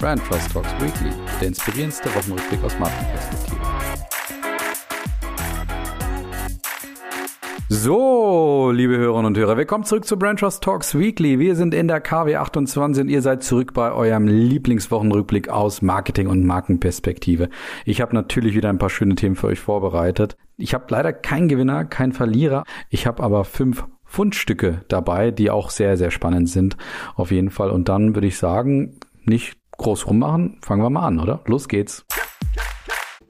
Brand Trust Talks Weekly, der inspirierendste Wochenrückblick aus Markenperspektive. So, liebe Hörerinnen und Hörer, willkommen zurück zu Brand Trust Talks Weekly. Wir sind in der KW 28 und ihr seid zurück bei eurem Lieblingswochenrückblick aus Marketing und Markenperspektive. Ich habe natürlich wieder ein paar schöne Themen für euch vorbereitet. Ich habe leider keinen Gewinner, keinen Verlierer. Ich habe aber fünf Fundstücke dabei, die auch sehr, sehr spannend sind. Auf jeden Fall. Und dann würde ich sagen, nicht groß rummachen, fangen wir mal an, oder? Los geht's.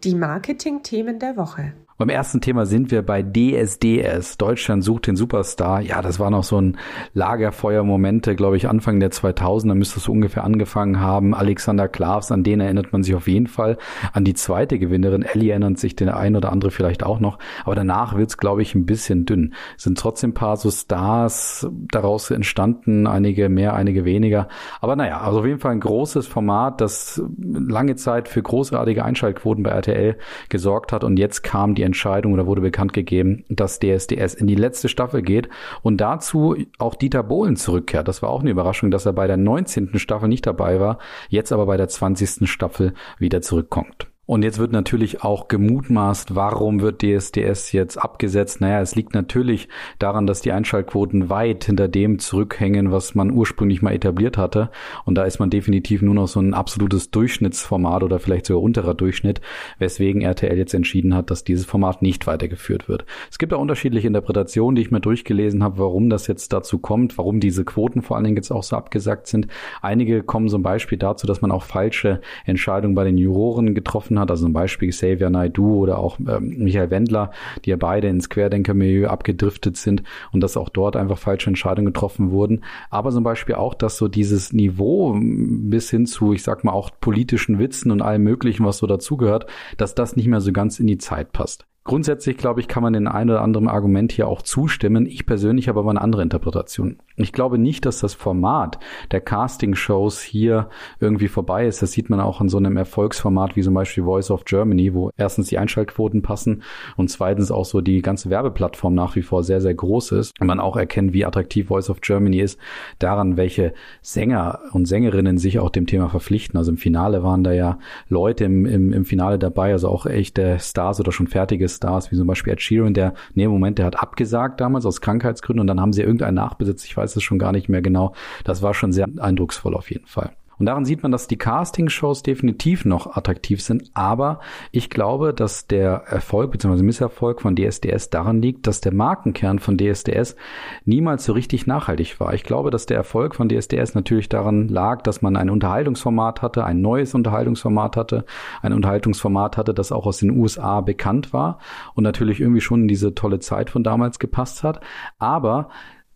Die Marketing-Themen der Woche. Beim ersten Thema sind wir bei DSDS. Deutschland sucht den Superstar. Ja, das war noch so ein Lagerfeuer-Momente, glaube ich, Anfang der 2000er müsste es ungefähr angefangen haben. Alexander Klavs, an den erinnert man sich auf jeden Fall. An die zweite Gewinnerin, Ellie, erinnert sich der ein oder andere vielleicht auch noch. Aber danach wird's, glaube ich, ein bisschen dünn. Es sind trotzdem ein paar so Stars daraus entstanden, einige mehr, einige weniger. Aber naja, also auf jeden Fall ein großes Format, das lange Zeit für großartige Einschaltquoten bei RTL gesorgt hat. Und jetzt kam die Entscheidung oder wurde bekannt gegeben, dass DSDS in die letzte Staffel geht und dazu auch Dieter Bohlen zurückkehrt. Das war auch eine Überraschung, dass er bei der 19. Staffel nicht dabei war, jetzt aber bei der 20. Staffel wieder zurückkommt. Und jetzt wird natürlich auch gemutmaßt, warum wird DSDS jetzt abgesetzt? Naja, es liegt natürlich daran, dass die Einschaltquoten weit hinter dem zurückhängen, was man ursprünglich mal etabliert hatte. Und da ist man definitiv nur noch so ein absolutes Durchschnittsformat oder vielleicht sogar unterer Durchschnitt, weswegen RTL jetzt entschieden hat, dass dieses Format nicht weitergeführt wird. Es gibt auch unterschiedliche Interpretationen, die ich mir durchgelesen habe, warum das jetzt dazu kommt, warum diese Quoten vor allen Dingen jetzt auch so abgesagt sind. Einige kommen zum Beispiel dazu, dass man auch falsche Entscheidungen bei den Juroren getroffen hat, also zum Beispiel Xavier Naidu oder auch ähm, Michael Wendler, die ja beide ins Querdenkermilieu abgedriftet sind und dass auch dort einfach falsche Entscheidungen getroffen wurden. Aber zum Beispiel auch, dass so dieses Niveau bis hin zu, ich sag mal, auch politischen Witzen und allem möglichen, was so dazugehört, dass das nicht mehr so ganz in die Zeit passt. Grundsätzlich, glaube ich, kann man den ein oder anderen Argument hier auch zustimmen. Ich persönlich habe aber eine andere Interpretation. Ich glaube nicht, dass das Format der Casting-Shows hier irgendwie vorbei ist. Das sieht man auch in so einem Erfolgsformat wie zum Beispiel Voice of Germany, wo erstens die Einschaltquoten passen und zweitens auch so die ganze Werbeplattform nach wie vor sehr, sehr groß ist. Und man auch erkennt, wie attraktiv Voice of Germany ist, daran, welche Sänger und Sängerinnen sich auch dem Thema verpflichten. Also im Finale waren da ja Leute im, im, im Finale dabei, also auch echte Stars oder schon fertige Stars, wie zum Beispiel Ed Sheeran, der, nee, Moment, der hat abgesagt damals aus Krankheitsgründen und dann haben sie irgendeinen nachbesetzt, ich weiß es schon gar nicht mehr genau. Das war schon sehr eindrucksvoll auf jeden Fall. Und daran sieht man, dass die Casting-Shows definitiv noch attraktiv sind. Aber ich glaube, dass der Erfolg bzw. Misserfolg von DSDS daran liegt, dass der Markenkern von DSDS niemals so richtig nachhaltig war. Ich glaube, dass der Erfolg von DSDS natürlich daran lag, dass man ein Unterhaltungsformat hatte, ein neues Unterhaltungsformat hatte, ein Unterhaltungsformat hatte, das auch aus den USA bekannt war und natürlich irgendwie schon in diese tolle Zeit von damals gepasst hat. Aber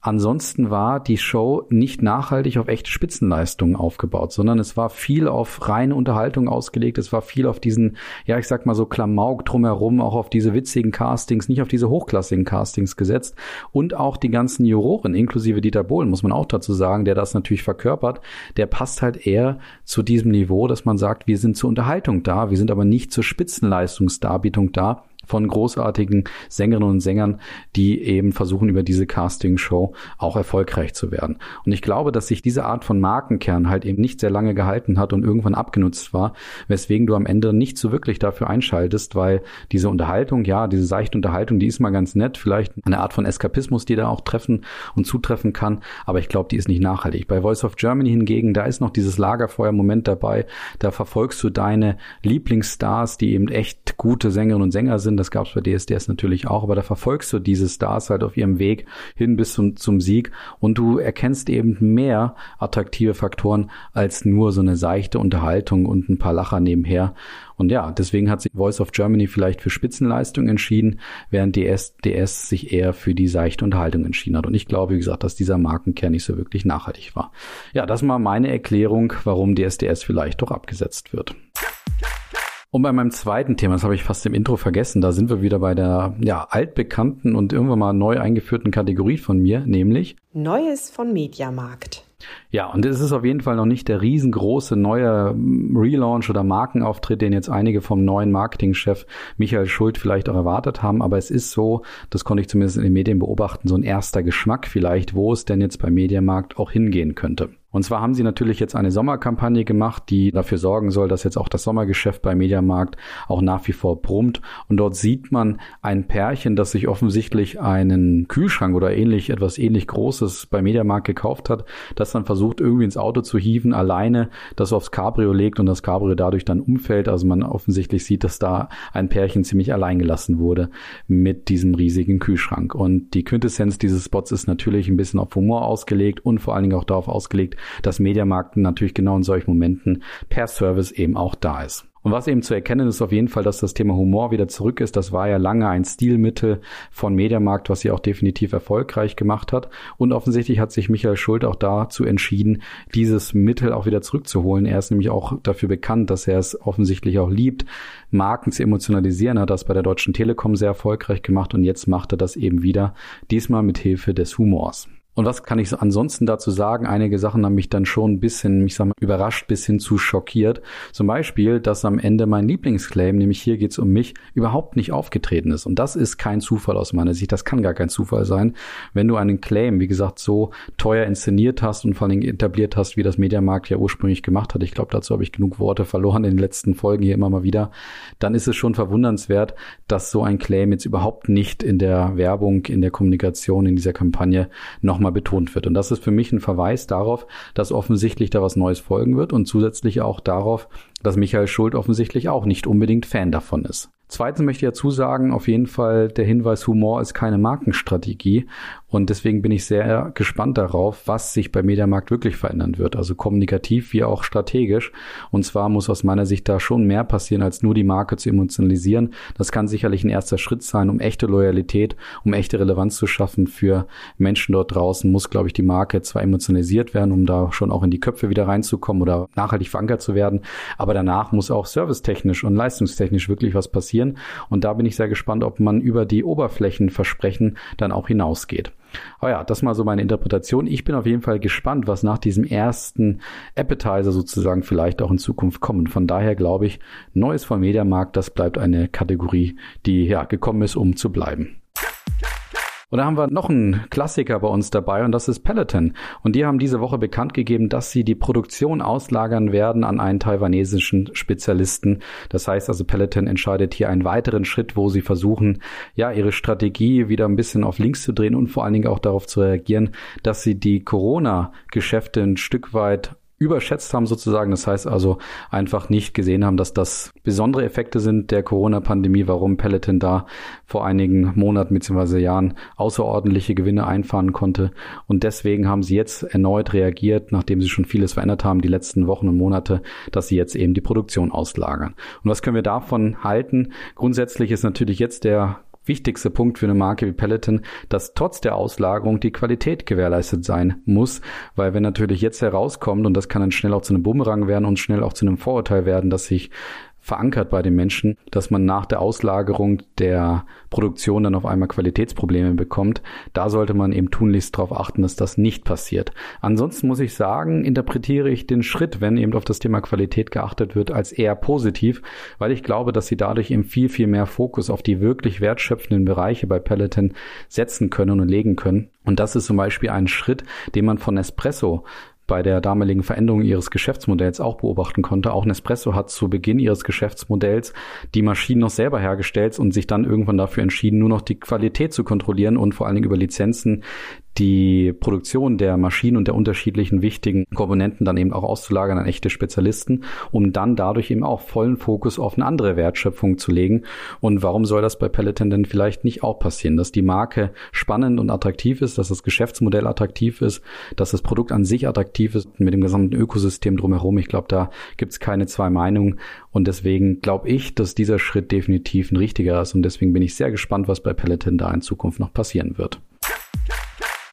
Ansonsten war die Show nicht nachhaltig auf echte Spitzenleistungen aufgebaut, sondern es war viel auf reine Unterhaltung ausgelegt. Es war viel auf diesen, ja, ich sag mal so Klamauk drumherum, auch auf diese witzigen Castings, nicht auf diese hochklassigen Castings gesetzt. Und auch die ganzen Juroren, inklusive Dieter Bohlen, muss man auch dazu sagen, der das natürlich verkörpert, der passt halt eher zu diesem Niveau, dass man sagt, wir sind zur Unterhaltung da, wir sind aber nicht zur Spitzenleistungsdarbietung da von großartigen Sängerinnen und Sängern, die eben versuchen, über diese Casting-Show auch erfolgreich zu werden. Und ich glaube, dass sich diese Art von Markenkern halt eben nicht sehr lange gehalten hat und irgendwann abgenutzt war, weswegen du am Ende nicht so wirklich dafür einschaltest, weil diese Unterhaltung, ja, diese seichte Unterhaltung, die ist mal ganz nett, vielleicht eine Art von Eskapismus, die da auch treffen und zutreffen kann, aber ich glaube, die ist nicht nachhaltig. Bei Voice of Germany hingegen, da ist noch dieses Lagerfeuer-Moment dabei, da verfolgst du deine Lieblingsstars, die eben echt gute Sängerinnen und Sänger sind, sind. Das gab es bei DSDS natürlich auch, aber da verfolgst du diese Stars halt auf ihrem Weg hin bis zum, zum Sieg und du erkennst eben mehr attraktive Faktoren als nur so eine seichte Unterhaltung und ein paar Lacher nebenher. Und ja, deswegen hat sich Voice of Germany vielleicht für Spitzenleistung entschieden, während DSDS sich eher für die seichte Unterhaltung entschieden hat. Und ich glaube, wie gesagt, dass dieser Markenkern nicht so wirklich nachhaltig war. Ja, das war meine Erklärung, warum DSDS vielleicht doch abgesetzt wird. Und bei meinem zweiten Thema, das habe ich fast im Intro vergessen, da sind wir wieder bei der ja, altbekannten und irgendwann mal neu eingeführten Kategorie von mir, nämlich Neues von Mediamarkt. Ja, und es ist auf jeden Fall noch nicht der riesengroße neue Relaunch oder Markenauftritt, den jetzt einige vom neuen Marketingchef Michael Schuld vielleicht auch erwartet haben. Aber es ist so, das konnte ich zumindest in den Medien beobachten, so ein erster Geschmack vielleicht, wo es denn jetzt beim Mediamarkt auch hingehen könnte. Und zwar haben sie natürlich jetzt eine Sommerkampagne gemacht, die dafür sorgen soll, dass jetzt auch das Sommergeschäft bei Mediamarkt auch nach wie vor brummt. Und dort sieht man ein Pärchen, das sich offensichtlich einen Kühlschrank oder ähnlich, etwas ähnlich Großes bei Mediamarkt gekauft hat, das dann versucht irgendwie ins Auto zu hieven, alleine das aufs Cabrio legt und das Cabrio dadurch dann umfällt. Also man offensichtlich sieht, dass da ein Pärchen ziemlich allein gelassen wurde mit diesem riesigen Kühlschrank. Und die Quintessenz dieses Spots ist natürlich ein bisschen auf Humor ausgelegt und vor allen Dingen auch darauf ausgelegt, dass Mediamarkt natürlich genau in solchen Momenten per Service eben auch da ist. Und was eben zu erkennen ist auf jeden Fall, dass das Thema Humor wieder zurück ist. Das war ja lange ein Stilmittel von Mediamarkt, was sie auch definitiv erfolgreich gemacht hat. Und offensichtlich hat sich Michael Schuld auch dazu entschieden, dieses Mittel auch wieder zurückzuholen. Er ist nämlich auch dafür bekannt, dass er es offensichtlich auch liebt, Marken zu emotionalisieren. Er hat das bei der Deutschen Telekom sehr erfolgreich gemacht und jetzt macht er das eben wieder, diesmal mit Hilfe des Humors. Und was kann ich ansonsten dazu sagen? Einige Sachen haben mich dann schon ein bisschen, ich sag mal, überrascht bis hin zu schockiert. Zum Beispiel, dass am Ende mein Lieblingsclaim, nämlich hier geht's um mich, überhaupt nicht aufgetreten ist. Und das ist kein Zufall aus meiner Sicht. Das kann gar kein Zufall sein. Wenn du einen Claim, wie gesagt, so teuer inszeniert hast und vor allen Dingen etabliert hast, wie das Mediamarkt ja ursprünglich gemacht hat, ich glaube, dazu habe ich genug Worte verloren in den letzten Folgen hier immer mal wieder, dann ist es schon verwundernswert, dass so ein Claim jetzt überhaupt nicht in der Werbung, in der Kommunikation, in dieser Kampagne noch nochmal betont wird. Und das ist für mich ein Verweis darauf, dass offensichtlich da was Neues folgen wird und zusätzlich auch darauf, dass Michael Schuld offensichtlich auch nicht unbedingt Fan davon ist. Zweitens möchte ich dazu sagen, auf jeden Fall der Hinweis, Humor ist keine Markenstrategie. Und deswegen bin ich sehr gespannt darauf, was sich bei Mediamarkt wirklich verändern wird. Also kommunikativ wie auch strategisch. Und zwar muss aus meiner Sicht da schon mehr passieren, als nur die Marke zu emotionalisieren. Das kann sicherlich ein erster Schritt sein, um echte Loyalität, um echte Relevanz zu schaffen für Menschen dort draußen, muss, glaube ich, die Marke zwar emotionalisiert werden, um da schon auch in die Köpfe wieder reinzukommen oder nachhaltig verankert zu werden. Aber danach muss auch servicetechnisch und leistungstechnisch wirklich was passieren. Und da bin ich sehr gespannt, ob man über die Oberflächenversprechen dann auch hinausgeht. Aber ja, das mal so meine Interpretation. Ich bin auf jeden Fall gespannt, was nach diesem ersten Appetizer sozusagen vielleicht auch in Zukunft kommt. Von daher glaube ich, Neues vom Mediamarkt, das bleibt eine Kategorie, die ja gekommen ist, um zu bleiben. Und da haben wir noch einen Klassiker bei uns dabei und das ist Peloton. Und die haben diese Woche bekannt gegeben, dass sie die Produktion auslagern werden an einen taiwanesischen Spezialisten. Das heißt also, Peloton entscheidet hier einen weiteren Schritt, wo sie versuchen, ja, ihre Strategie wieder ein bisschen auf links zu drehen und vor allen Dingen auch darauf zu reagieren, dass sie die Corona-Geschäfte ein Stück weit überschätzt haben sozusagen. Das heißt also einfach nicht gesehen haben, dass das besondere Effekte sind der Corona-Pandemie, warum Peloton da vor einigen Monaten bzw. Jahren außerordentliche Gewinne einfahren konnte. Und deswegen haben sie jetzt erneut reagiert, nachdem sie schon vieles verändert haben, die letzten Wochen und Monate, dass sie jetzt eben die Produktion auslagern. Und was können wir davon halten? Grundsätzlich ist natürlich jetzt der wichtigste Punkt für eine Marke wie Peloton, dass trotz der Auslagerung die Qualität gewährleistet sein muss, weil wenn natürlich jetzt herauskommt, und das kann dann schnell auch zu einem Bumerang werden und schnell auch zu einem Vorurteil werden, dass sich verankert bei den Menschen, dass man nach der Auslagerung der Produktion dann auf einmal Qualitätsprobleme bekommt. Da sollte man eben tunlichst darauf achten, dass das nicht passiert. Ansonsten muss ich sagen, interpretiere ich den Schritt, wenn eben auf das Thema Qualität geachtet wird, als eher positiv, weil ich glaube, dass sie dadurch eben viel, viel mehr Fokus auf die wirklich wertschöpfenden Bereiche bei Peloton setzen können und legen können. Und das ist zum Beispiel ein Schritt, den man von Espresso bei der damaligen Veränderung ihres Geschäftsmodells auch beobachten konnte. Auch Nespresso hat zu Beginn ihres Geschäftsmodells die Maschinen noch selber hergestellt und sich dann irgendwann dafür entschieden, nur noch die Qualität zu kontrollieren und vor allen Dingen über Lizenzen die Produktion der Maschinen und der unterschiedlichen wichtigen Komponenten dann eben auch auszulagern an echte Spezialisten, um dann dadurch eben auch vollen Fokus auf eine andere Wertschöpfung zu legen. Und warum soll das bei Peloton denn vielleicht nicht auch passieren? Dass die Marke spannend und attraktiv ist, dass das Geschäftsmodell attraktiv ist, dass das Produkt an sich attraktiv ist mit dem gesamten Ökosystem drumherum. Ich glaube, da gibt es keine zwei Meinungen. Und deswegen glaube ich, dass dieser Schritt definitiv ein richtiger ist. Und deswegen bin ich sehr gespannt, was bei Peloton da in Zukunft noch passieren wird.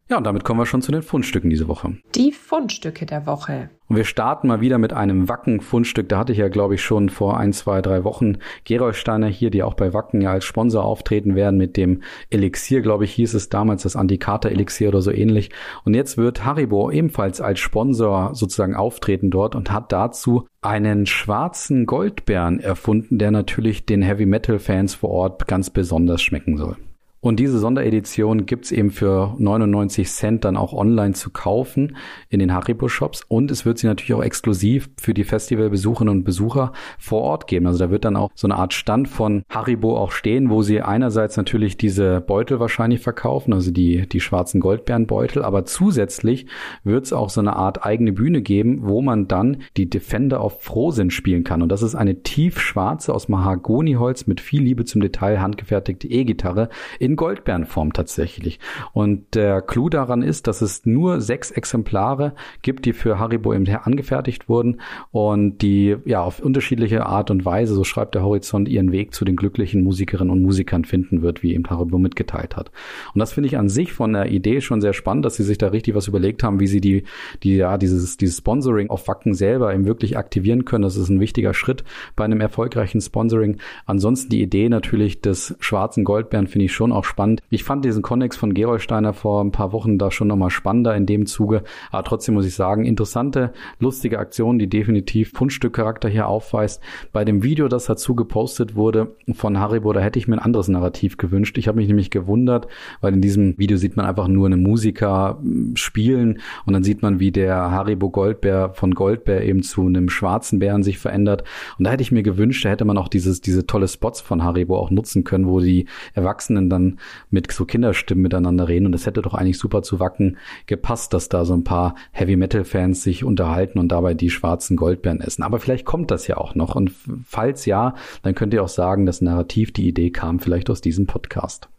Ja, und damit kommen wir schon zu den Fundstücken diese Woche. Die Fundstücke der Woche. Und wir starten mal wieder mit einem Wacken-Fundstück. Da hatte ich ja, glaube ich, schon vor ein, zwei, drei Wochen Gerolsteiner hier, die auch bei Wacken ja als Sponsor auftreten werden mit dem Elixier, glaube ich, hieß es damals, das Antikater-Elixier oder so ähnlich. Und jetzt wird Haribo ebenfalls als Sponsor sozusagen auftreten dort und hat dazu einen schwarzen Goldbären erfunden, der natürlich den Heavy-Metal-Fans vor Ort ganz besonders schmecken soll. Und diese Sonderedition gibt's eben für 99 Cent dann auch online zu kaufen in den Haribo-Shops. Und es wird sie natürlich auch exklusiv für die Festivalbesucherinnen und Besucher vor Ort geben. Also da wird dann auch so eine Art Stand von Haribo auch stehen, wo sie einerseits natürlich diese Beutel wahrscheinlich verkaufen, also die, die schwarzen Goldbeerenbeutel, aber zusätzlich wird's auch so eine Art eigene Bühne geben, wo man dann die Defender auf Frohsinn spielen kann. Und das ist eine tiefschwarze aus Mahagoniholz mit viel Liebe zum Detail handgefertigte E-Gitarre in Goldbeerenform tatsächlich. Und der Clou daran ist, dass es nur sechs Exemplare gibt, die für Haribo eben angefertigt wurden und die ja auf unterschiedliche Art und Weise, so schreibt der Horizont, ihren Weg zu den glücklichen Musikerinnen und Musikern finden wird, wie eben Haribo mitgeteilt hat. Und das finde ich an sich von der Idee schon sehr spannend, dass sie sich da richtig was überlegt haben, wie sie die, die ja, dieses, dieses Sponsoring auf Wacken selber eben wirklich aktivieren können. Das ist ein wichtiger Schritt bei einem erfolgreichen Sponsoring. Ansonsten die Idee natürlich des schwarzen Goldbären finde ich schon auch auch spannend. Ich fand diesen Connex von Gerolsteiner vor ein paar Wochen da schon nochmal spannender in dem Zuge. Aber trotzdem muss ich sagen, interessante, lustige Aktion, die definitiv Fundstückcharakter hier aufweist. Bei dem Video, das dazu gepostet wurde von Haribo, da hätte ich mir ein anderes Narrativ gewünscht. Ich habe mich nämlich gewundert, weil in diesem Video sieht man einfach nur einen Musiker hm, spielen und dann sieht man, wie der Haribo Goldbär von Goldbär eben zu einem schwarzen Bären sich verändert. Und da hätte ich mir gewünscht, da hätte man auch dieses, diese tolle Spots von Haribo auch nutzen können, wo die Erwachsenen dann mit so Kinderstimmen miteinander reden. Und das hätte doch eigentlich super zu Wacken gepasst, dass da so ein paar Heavy Metal Fans sich unterhalten und dabei die schwarzen Goldbeeren essen. Aber vielleicht kommt das ja auch noch. Und falls ja, dann könnt ihr auch sagen, das Narrativ, die Idee kam vielleicht aus diesem Podcast.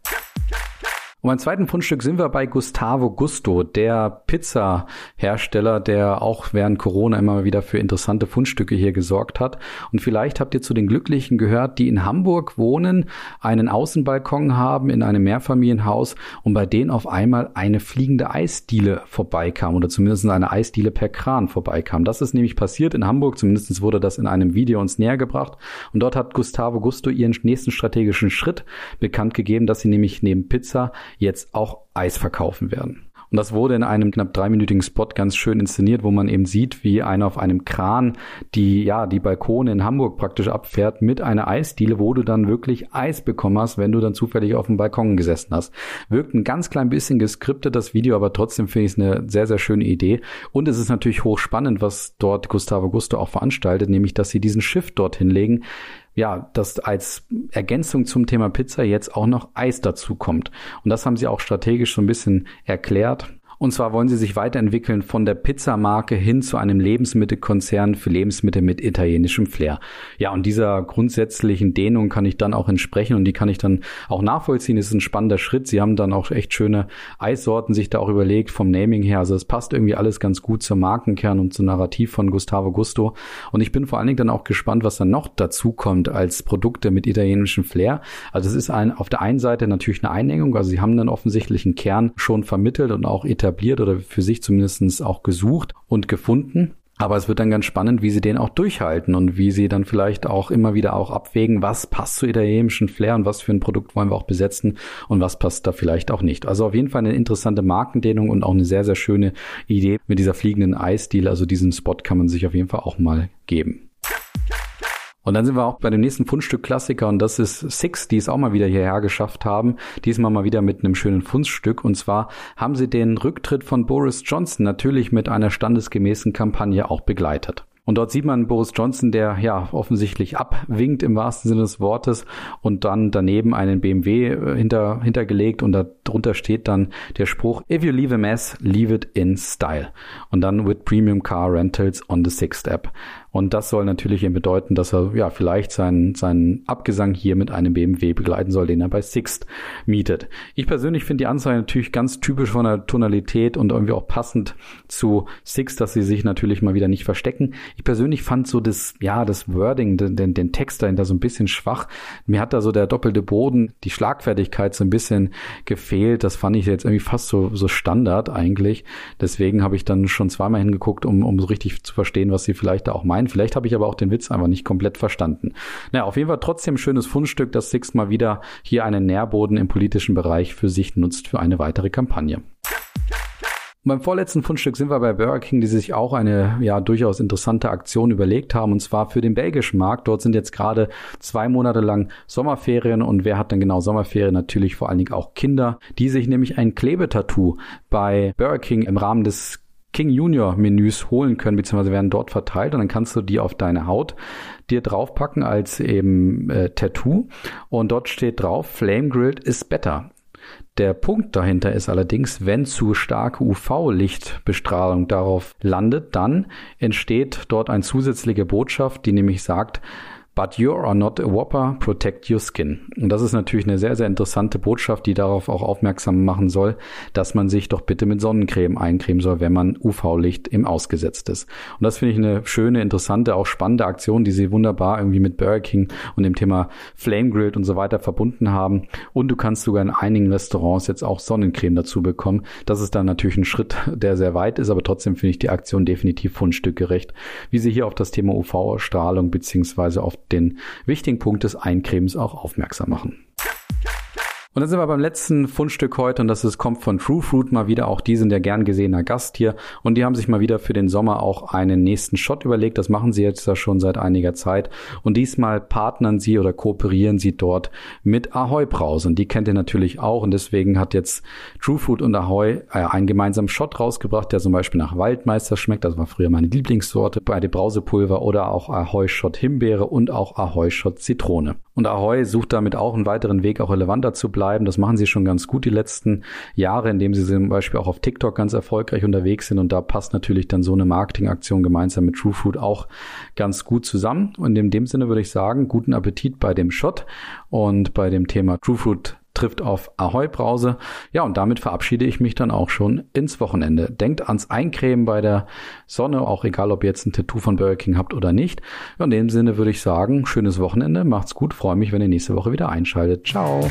Und beim zweiten Fundstück sind wir bei Gustavo Gusto, der Pizza-Hersteller, der auch während Corona immer wieder für interessante Fundstücke hier gesorgt hat. Und vielleicht habt ihr zu den Glücklichen gehört, die in Hamburg wohnen, einen Außenbalkon haben in einem Mehrfamilienhaus und bei denen auf einmal eine fliegende Eisdiele vorbeikam oder zumindest eine Eisdiele per Kran vorbeikam. Das ist nämlich passiert in Hamburg, zumindest wurde das in einem Video uns näher gebracht. Und dort hat Gustavo Gusto ihren nächsten strategischen Schritt bekannt gegeben, dass sie nämlich neben Pizza jetzt auch Eis verkaufen werden. Und das wurde in einem knapp dreiminütigen Spot ganz schön inszeniert, wo man eben sieht, wie einer auf einem Kran die, ja, die Balkone in Hamburg praktisch abfährt mit einer Eisdiele, wo du dann wirklich Eis bekommen hast, wenn du dann zufällig auf dem Balkon gesessen hast. Wirkt ein ganz klein bisschen geskriptet, das Video, aber trotzdem finde ich es eine sehr, sehr schöne Idee. Und es ist natürlich hochspannend, was dort Gustavo Gusto auch veranstaltet, nämlich, dass sie diesen Shift dorthin legen, ja, dass als Ergänzung zum Thema Pizza jetzt auch noch Eis dazu kommt. Und das haben sie auch strategisch so ein bisschen erklärt. Und zwar wollen sie sich weiterentwickeln von der Pizzamarke hin zu einem Lebensmittelkonzern für Lebensmittel mit italienischem Flair. Ja, und dieser grundsätzlichen Dehnung kann ich dann auch entsprechen und die kann ich dann auch nachvollziehen. Das ist ein spannender Schritt. Sie haben dann auch echt schöne Eissorten sich da auch überlegt vom Naming her. Also es passt irgendwie alles ganz gut zum Markenkern und zum Narrativ von Gustavo Gusto. Und ich bin vor allen Dingen dann auch gespannt, was dann noch dazu kommt als Produkte mit italienischem Flair. Also es ist ein, auf der einen Seite natürlich eine Einengung. Also sie haben dann offensichtlich einen Kern schon vermittelt und auch etabliert etabliert oder für sich zumindest auch gesucht und gefunden. Aber es wird dann ganz spannend, wie sie den auch durchhalten und wie sie dann vielleicht auch immer wieder auch abwägen, was passt zu italienischen Flair und was für ein Produkt wollen wir auch besetzen und was passt da vielleicht auch nicht. Also auf jeden Fall eine interessante Markendehnung und auch eine sehr, sehr schöne Idee mit dieser fliegenden Eisdiele. Also diesen Spot kann man sich auf jeden Fall auch mal geben. Und dann sind wir auch bei dem nächsten Fundstück Klassiker und das ist Six, die es auch mal wieder hierher geschafft haben. Diesmal mal wieder mit einem schönen Fundstück. Und zwar haben sie den Rücktritt von Boris Johnson natürlich mit einer standesgemäßen Kampagne auch begleitet. Und dort sieht man Boris Johnson, der ja offensichtlich abwinkt im wahrsten Sinne des Wortes und dann daneben einen BMW äh, hinter, hintergelegt und darunter steht dann der Spruch, if you leave a mess, leave it in style. Und dann with Premium Car Rentals on the Sixth App. Und das soll natürlich eben bedeuten, dass er ja vielleicht seinen, seinen Abgesang hier mit einem BMW begleiten soll, den er bei Sixt mietet. Ich persönlich finde die Anzeige natürlich ganz typisch von der Tonalität und irgendwie auch passend zu Sixt, dass sie sich natürlich mal wieder nicht verstecken. Ich persönlich fand so das, ja, das Wording, den, den Text dahinter so ein bisschen schwach. Mir hat da so der doppelte Boden, die Schlagfertigkeit so ein bisschen gefehlt. Das fand ich jetzt irgendwie fast so, so Standard eigentlich. Deswegen habe ich dann schon zweimal hingeguckt, um, um so richtig zu verstehen, was sie vielleicht da auch meinen. Vielleicht habe ich aber auch den Witz einfach nicht komplett verstanden. Naja, auf jeden Fall trotzdem schönes Fundstück, dass Six mal wieder hier einen Nährboden im politischen Bereich für sich nutzt für eine weitere Kampagne. Und beim vorletzten Fundstück sind wir bei Burger King, die sich auch eine ja durchaus interessante Aktion überlegt haben, und zwar für den belgischen Markt. Dort sind jetzt gerade zwei Monate lang Sommerferien und wer hat dann genau Sommerferien? Natürlich vor allen Dingen auch Kinder, die sich nämlich ein Klebetattoo bei Burger King im Rahmen des King Junior Menüs holen können, beziehungsweise werden dort verteilt und dann kannst du die auf deine Haut dir draufpacken als eben äh, Tattoo und dort steht drauf, Flame Grilled is better. Der Punkt dahinter ist allerdings, wenn zu starke UV-Lichtbestrahlung darauf landet, dann entsteht dort eine zusätzliche Botschaft, die nämlich sagt, But you are not a Whopper, protect your skin. Und das ist natürlich eine sehr, sehr interessante Botschaft, die darauf auch aufmerksam machen soll, dass man sich doch bitte mit Sonnencreme eincremen soll, wenn man UV-Licht im ausgesetzt ist. Und das finde ich eine schöne, interessante, auch spannende Aktion, die sie wunderbar irgendwie mit Burger King und dem Thema Flame Grilled und so weiter verbunden haben. Und du kannst sogar in einigen Restaurants jetzt auch Sonnencreme dazu bekommen. Das ist dann natürlich ein Schritt, der sehr weit ist, aber trotzdem finde ich die Aktion definitiv fundstückgerecht, wie sie hier auf das Thema UV-Strahlung beziehungsweise auf den wichtigen Punkt des Eincremens auch aufmerksam machen. Und dann sind wir beim letzten Fundstück heute und das ist, kommt von True Fruit mal wieder. Auch die sind der gern gesehener Gast hier und die haben sich mal wieder für den Sommer auch einen nächsten Shot überlegt. Das machen sie jetzt ja schon seit einiger Zeit und diesmal partnern sie oder kooperieren sie dort mit Ahoy Brause und die kennt ihr natürlich auch und deswegen hat jetzt True Fruit und Ahoy äh, einen gemeinsamen Shot rausgebracht, der zum Beispiel nach Waldmeister schmeckt. Das war früher meine Lieblingssorte bei dem Brausepulver oder auch Ahoy Shot Himbeere und auch Ahoy Shot Zitrone. Und Ahoy sucht damit auch einen weiteren Weg, auch relevanter zu bleiben. Das machen sie schon ganz gut die letzten Jahre, indem sie zum Beispiel auch auf TikTok ganz erfolgreich unterwegs sind. Und da passt natürlich dann so eine Marketingaktion gemeinsam mit True Food auch ganz gut zusammen. Und in dem Sinne würde ich sagen, guten Appetit bei dem Shot und bei dem Thema True Food trifft auf Ahoi Brause. Ja, und damit verabschiede ich mich dann auch schon ins Wochenende. Denkt ans Eincremen bei der Sonne, auch egal, ob ihr jetzt ein Tattoo von Burger King habt oder nicht. in dem Sinne würde ich sagen, schönes Wochenende, macht's gut, freue mich, wenn ihr nächste Woche wieder einschaltet. Ciao.